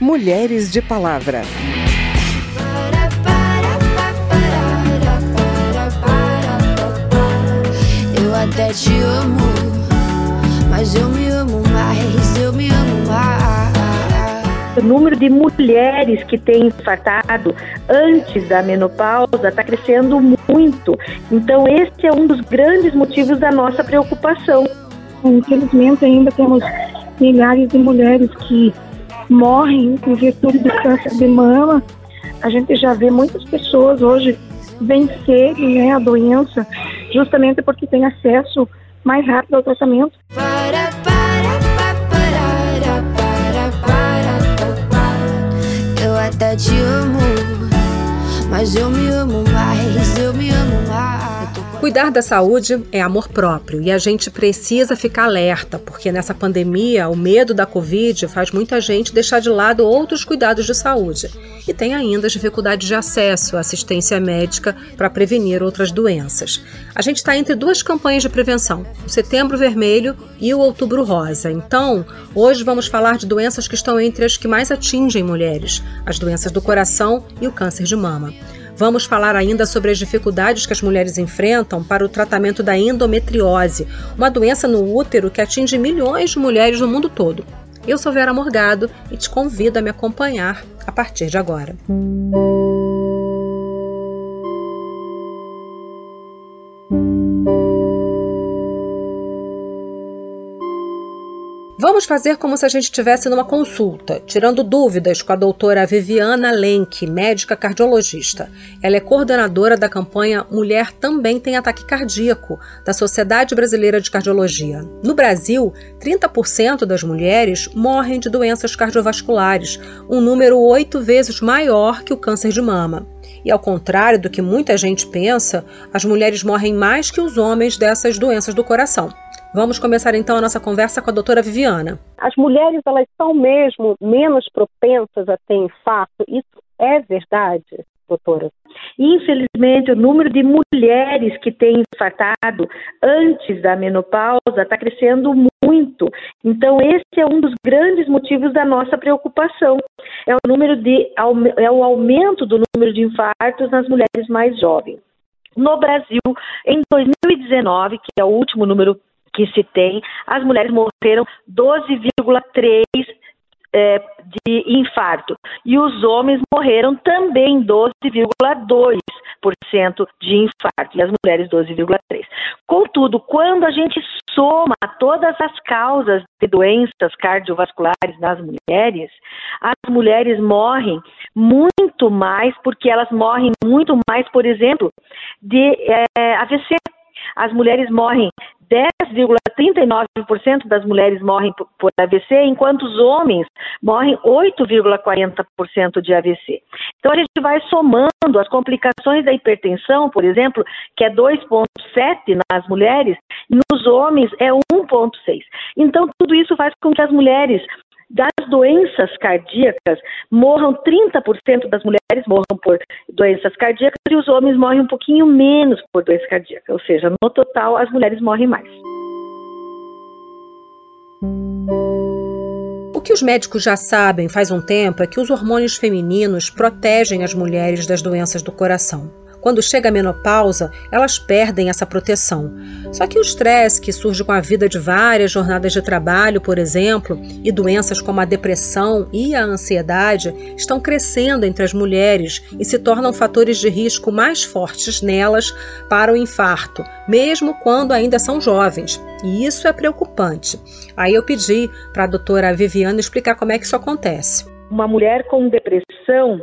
Mulheres de Palavra. Eu até te amo, mas eu me amo mais, eu me amo mais. O número de mulheres que têm infartado antes da menopausa está crescendo muito. Então, esse é um dos grandes motivos da nossa preocupação. Infelizmente, ainda temos milhares de mulheres que morrem em virtude do câncer de mama. A gente já vê muitas pessoas hoje vencerem né, a doença justamente porque tem acesso mais rápido ao tratamento. Para, para, pa, para, para, para, pa, pa. Eu até te amo, mas eu me amo mais, eu me amo mais. Cuidar da saúde é amor próprio e a gente precisa ficar alerta, porque nessa pandemia o medo da Covid faz muita gente deixar de lado outros cuidados de saúde. E tem ainda as dificuldades de acesso à assistência médica para prevenir outras doenças. A gente está entre duas campanhas de prevenção, o Setembro Vermelho e o Outubro Rosa. Então, hoje vamos falar de doenças que estão entre as que mais atingem mulheres: as doenças do coração e o câncer de mama. Vamos falar ainda sobre as dificuldades que as mulheres enfrentam para o tratamento da endometriose, uma doença no útero que atinge milhões de mulheres no mundo todo. Eu sou Vera Morgado e te convido a me acompanhar a partir de agora. Vamos fazer como se a gente estivesse numa consulta, tirando dúvidas com a doutora Viviana Lenk, médica cardiologista. Ela é coordenadora da campanha Mulher Também Tem Ataque Cardíaco, da Sociedade Brasileira de Cardiologia. No Brasil, 30% das mulheres morrem de doenças cardiovasculares, um número oito vezes maior que o câncer de mama. E ao contrário do que muita gente pensa, as mulheres morrem mais que os homens dessas doenças do coração. Vamos começar então a nossa conversa com a doutora Viviana. As mulheres elas são mesmo menos propensas a ter infarto. Isso é verdade, doutora? Infelizmente, o número de mulheres que têm infartado antes da menopausa está crescendo muito. Então, esse é um dos grandes motivos da nossa preocupação. É o número de é o aumento do número de infartos nas mulheres mais jovens. No Brasil, em 2019, que é o último número que se tem, as mulheres morreram 12,3 é, de infarto e os homens morreram também 12,2% de infarto e as mulheres 12,3%. Contudo, quando a gente soma todas as causas de doenças cardiovasculares nas mulheres, as mulheres morrem muito mais porque elas morrem muito mais, por exemplo, de é, AVC. As mulheres morrem 10,39% das mulheres morrem por AVC, enquanto os homens morrem 8,40% de AVC. Então a gente vai somando as complicações da hipertensão, por exemplo, que é 2,7 nas mulheres, e nos homens é 1,6. Então tudo isso faz com que as mulheres das doenças cardíacas, morram 30% das mulheres morram por doenças cardíacas e os homens morrem um pouquinho menos por doença cardíaca, ou seja, no total as mulheres morrem mais. O que os médicos já sabem faz um tempo é que os hormônios femininos protegem as mulheres das doenças do coração. Quando chega a menopausa, elas perdem essa proteção. Só que o estresse que surge com a vida de várias jornadas de trabalho, por exemplo, e doenças como a depressão e a ansiedade estão crescendo entre as mulheres e se tornam fatores de risco mais fortes nelas para o infarto, mesmo quando ainda são jovens. E isso é preocupante. Aí eu pedi para a doutora Viviana explicar como é que isso acontece. Uma mulher com depressão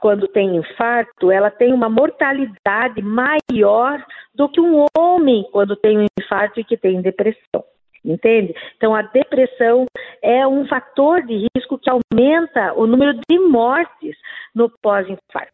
quando tem infarto, ela tem uma mortalidade maior do que um homem quando tem um infarto e que tem depressão. Entende? Então, a depressão é um fator de risco que aumenta o número de mortes no pós-infarto.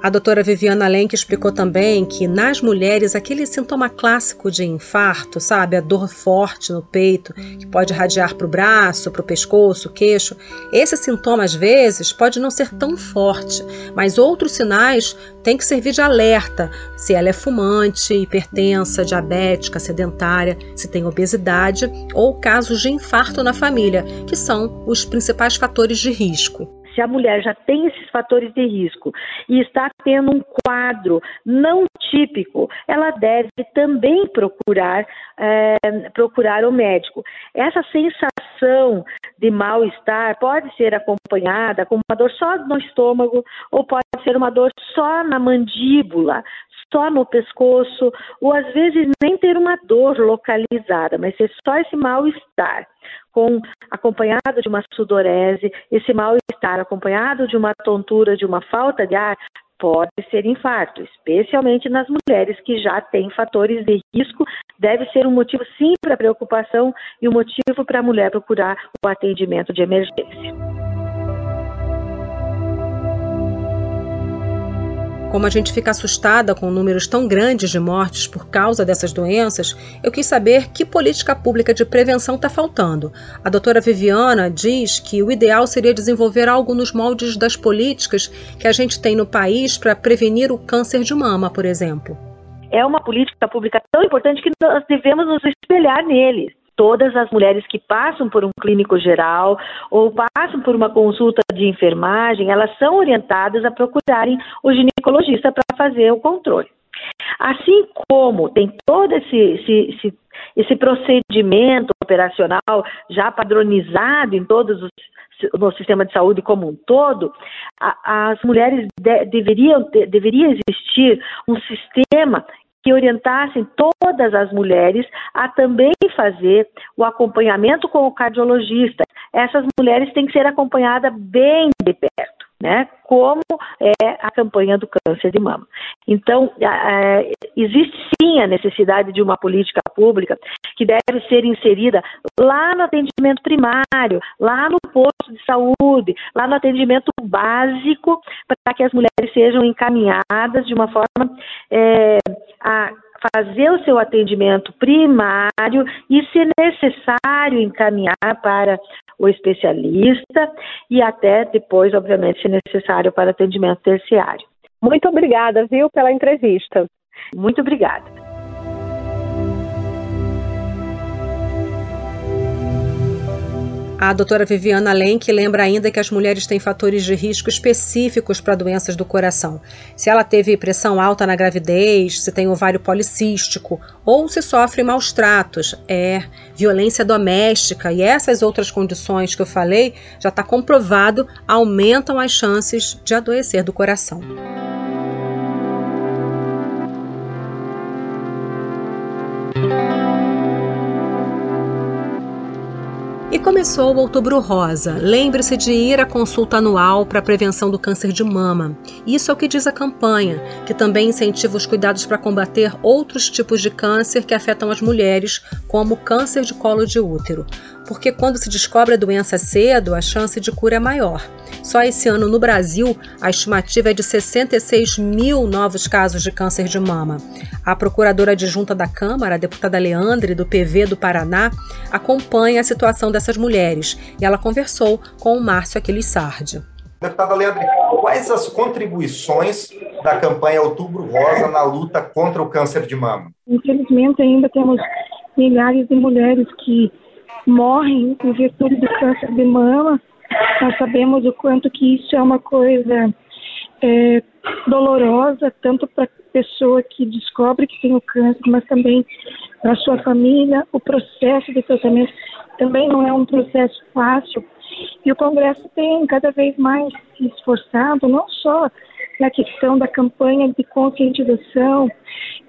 A doutora Viviana Lenk explicou também que nas mulheres aquele sintoma clássico de infarto, sabe, a dor forte no peito, que pode radiar para o braço, para o pescoço, queixo, esse sintoma às vezes pode não ser tão forte, mas outros sinais têm que servir de alerta se ela é fumante, hipertensa, diabética, sedentária, se tem obesidade ou casos de infarto na família, que são os principais fatores de risco se a mulher já tem esses fatores de risco e está tendo um quadro não típico, ela deve também procurar, é, procurar o médico. Essa sensação de mal-estar pode ser acompanhada com uma dor só no estômago ou pode ser uma dor só na mandíbula, só no pescoço, ou às vezes nem ter uma dor localizada, mas ser só esse mal-estar, com acompanhado de uma sudorese, esse mal-estar acompanhado de uma tontura, de uma falta de ar, pode ser infarto, especialmente nas mulheres que já têm fatores de risco, deve ser um motivo sim para preocupação e um motivo para a mulher procurar o atendimento de emergência. Como a gente fica assustada com números tão grandes de mortes por causa dessas doenças, eu quis saber que política pública de prevenção está faltando. A doutora Viviana diz que o ideal seria desenvolver algo nos moldes das políticas que a gente tem no país para prevenir o câncer de mama, por exemplo. É uma política pública tão importante que nós devemos nos espelhar neles todas as mulheres que passam por um clínico geral ou passam por uma consulta de enfermagem, elas são orientadas a procurarem o ginecologista para fazer o controle. Assim como tem todo esse, esse, esse, esse procedimento operacional já padronizado em todos os no sistema de saúde como um todo, a, as mulheres de, deveriam ter, deveria existir um sistema que orientassem todas as mulheres a também fazer o acompanhamento com o cardiologista. Essas mulheres têm que ser acompanhadas bem de perto, né? Como é a campanha do câncer de mama. Então, existe sim a necessidade de uma política pública que deve ser inserida lá no atendimento primário, lá no posto de saúde, lá no atendimento básico, para que as mulheres sejam encaminhadas de uma forma é, a fazer o seu atendimento primário e, se necessário, encaminhar para o especialista e até depois, obviamente, se necessário, para atendimento terciário. Muito obrigada, viu, pela entrevista. Muito obrigada. A doutora Viviana Lenk lembra ainda que as mulheres têm fatores de risco específicos para doenças do coração. Se ela teve pressão alta na gravidez, se tem ovário policístico ou se sofre maus tratos, é violência doméstica e essas outras condições que eu falei, já está comprovado, aumentam as chances de adoecer do coração. Começou o Outubro Rosa. Lembre-se de ir à consulta anual para a prevenção do câncer de mama. Isso é o que diz a campanha, que também incentiva os cuidados para combater outros tipos de câncer que afetam as mulheres, como câncer de colo de útero porque quando se descobre a doença cedo, a chance de cura é maior. Só esse ano no Brasil, a estimativa é de 66 mil novos casos de câncer de mama. A procuradora adjunta da Câmara, a deputada Leandre, do PV do Paraná, acompanha a situação dessas mulheres e ela conversou com o Márcio Aquiles Sardi. Deputada Leandre, quais as contribuições da campanha Outubro Rosa na luta contra o câncer de mama? Infelizmente, ainda temos milhares de mulheres que morrem em virtude do câncer de mama. Nós sabemos o quanto que isso é uma coisa é, dolorosa, tanto para a pessoa que descobre que tem o câncer, mas também para sua família. O processo de tratamento também não é um processo fácil. E o Congresso tem cada vez mais se esforçado, não só na questão da campanha de conscientização,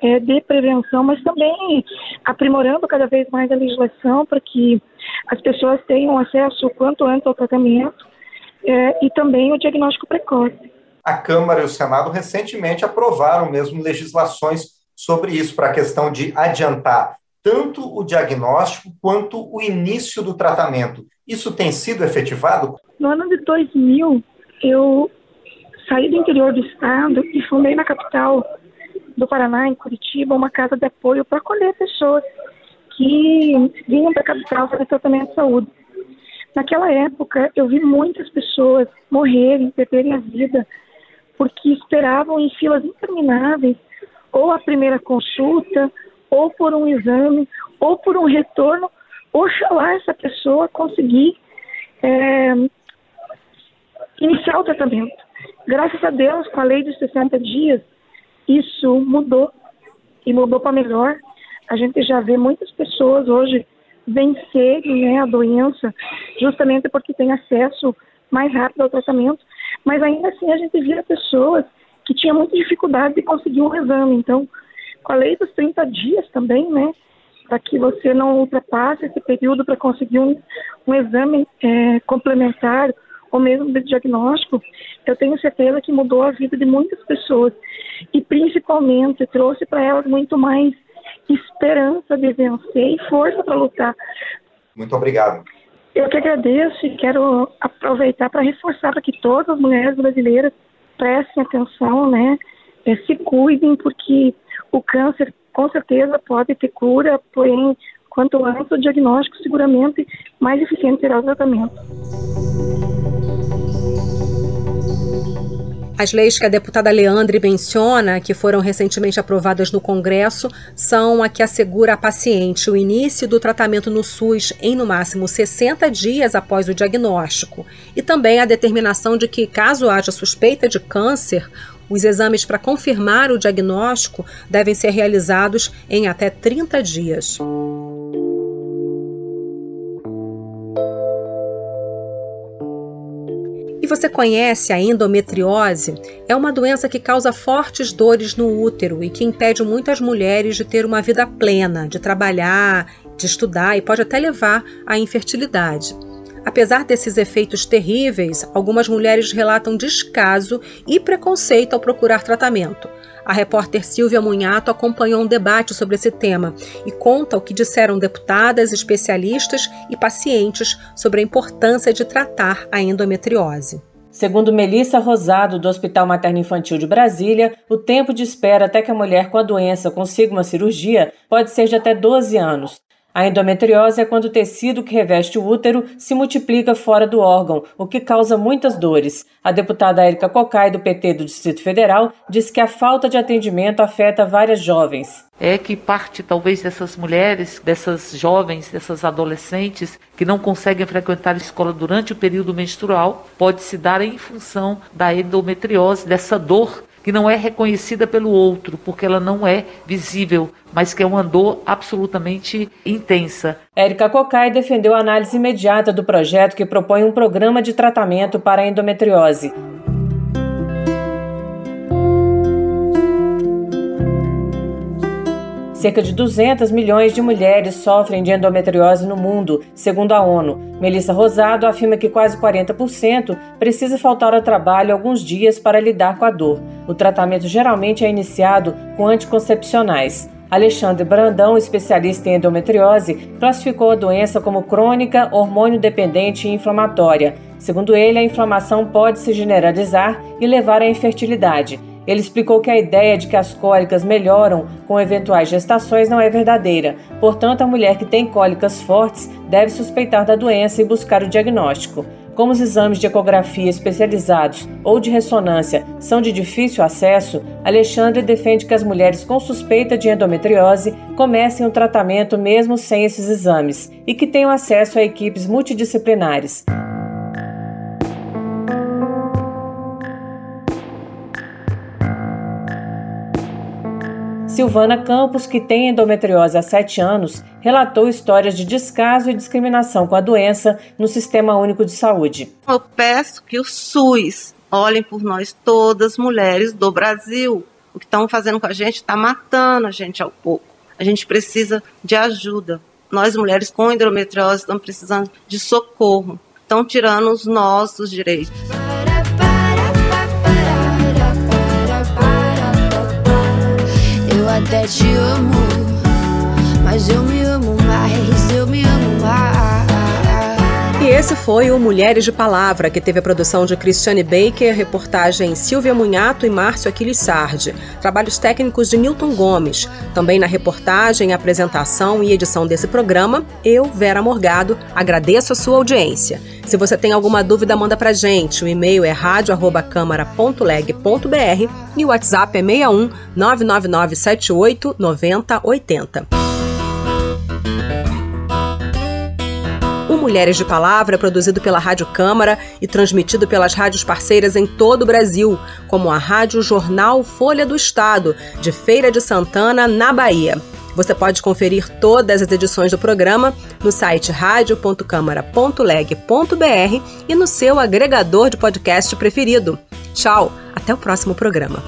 é, de prevenção, mas também aprimorando cada vez mais a legislação para que as pessoas tenham acesso o quanto antes ao tratamento é, e também o diagnóstico precoce. A Câmara e o Senado recentemente aprovaram mesmo legislações sobre isso, para a questão de adiantar tanto o diagnóstico quanto o início do tratamento. Isso tem sido efetivado? No ano de 2000, eu saí do interior do estado e fundei na capital do Paraná, em Curitiba, uma casa de apoio para acolher pessoas que vinham para a capital fazer tratamento de saúde. Naquela época, eu vi muitas pessoas morrerem, perderem a vida, porque esperavam em filas intermináveis ou a primeira consulta, ou por um exame, ou por um retorno. Oxalá essa pessoa conseguir é, iniciar o tratamento. Graças a Deus, com a lei dos 60 dias, isso mudou e mudou para melhor. A gente já vê muitas pessoas hoje vencerem né, a doença justamente porque tem acesso mais rápido ao tratamento, mas ainda assim a gente via pessoas que tinham muita dificuldade de conseguir um exame. Então, com a lei dos 30 dias também, né, para que você não ultrapasse esse período para conseguir um, um exame é, complementar ou mesmo de diagnóstico, eu tenho certeza que mudou a vida de muitas pessoas e principalmente trouxe para elas muito mais esperança de vencer e força para lutar. Muito obrigado. Eu que agradeço e quero aproveitar para reforçar para que todas as mulheres brasileiras prestem atenção, né? É, se cuidem, porque o câncer com certeza pode ter cura, porém, quanto antes o diagnóstico, seguramente mais eficiente será o tratamento. As leis que a deputada Leandre menciona, que foram recentemente aprovadas no Congresso, são a que assegura à paciente o início do tratamento no SUS em no máximo 60 dias após o diagnóstico, e também a determinação de que, caso haja suspeita de câncer, os exames para confirmar o diagnóstico devem ser realizados em até 30 dias. você conhece a endometriose, é uma doença que causa fortes dores no útero e que impede muitas mulheres de ter uma vida plena, de trabalhar, de estudar e pode até levar à infertilidade. Apesar desses efeitos terríveis, algumas mulheres relatam descaso e preconceito ao procurar tratamento. A repórter Silvia Munhato acompanhou um debate sobre esse tema e conta o que disseram deputadas, especialistas e pacientes sobre a importância de tratar a endometriose. Segundo Melissa Rosado, do Hospital Materno Infantil de Brasília, o tempo de espera até que a mulher com a doença consiga uma cirurgia pode ser de até 12 anos. A endometriose é quando o tecido que reveste o útero se multiplica fora do órgão, o que causa muitas dores. A deputada Érica Cocai, do PT do Distrito Federal, diz que a falta de atendimento afeta várias jovens. É que parte, talvez, dessas mulheres, dessas jovens, dessas adolescentes que não conseguem frequentar a escola durante o período menstrual, pode se dar em função da endometriose, dessa dor que não é reconhecida pelo outro, porque ela não é visível, mas que é uma dor absolutamente intensa. Érica Cocai defendeu a análise imediata do projeto que propõe um programa de tratamento para a endometriose. Cerca de 200 milhões de mulheres sofrem de endometriose no mundo, segundo a ONU. Melissa Rosado afirma que quase 40% precisa faltar ao trabalho alguns dias para lidar com a dor. O tratamento geralmente é iniciado com anticoncepcionais. Alexandre Brandão, especialista em endometriose, classificou a doença como crônica, hormônio dependente e inflamatória. Segundo ele, a inflamação pode se generalizar e levar à infertilidade. Ele explicou que a ideia de que as cólicas melhoram com eventuais gestações não é verdadeira. Portanto, a mulher que tem cólicas fortes deve suspeitar da doença e buscar o diagnóstico. Como os exames de ecografia especializados ou de ressonância são de difícil acesso, Alexandre defende que as mulheres com suspeita de endometriose comecem o tratamento mesmo sem esses exames e que tenham acesso a equipes multidisciplinares. Silvana Campos, que tem endometriose há 7 anos, relatou histórias de descaso e discriminação com a doença no Sistema Único de Saúde. Eu peço que o SUS olhem por nós todas, mulheres do Brasil. O que estão fazendo com a gente está matando a gente ao pouco. A gente precisa de ajuda. Nós, mulheres com endometriose, estamos precisando de socorro. Estão tirando os nossos direitos. Até te amo, foi o Mulheres de Palavra, que teve a produção de Cristiane Baker, reportagem Silvia Munhato e Márcio Aquiles Sardi, trabalhos técnicos de Newton Gomes. Também na reportagem, apresentação e edição desse programa, eu, Vera Morgado, agradeço a sua audiência. Se você tem alguma dúvida, manda pra gente. O e-mail é radio@câmara.leg.br e o WhatsApp é 61 999 78 9080. Mulheres de Palavra é produzido pela Rádio Câmara e transmitido pelas rádios parceiras em todo o Brasil, como a Rádio Jornal Folha do Estado, de Feira de Santana, na Bahia. Você pode conferir todas as edições do programa no site radio.câmara.leg.br e no seu agregador de podcast preferido. Tchau, até o próximo programa.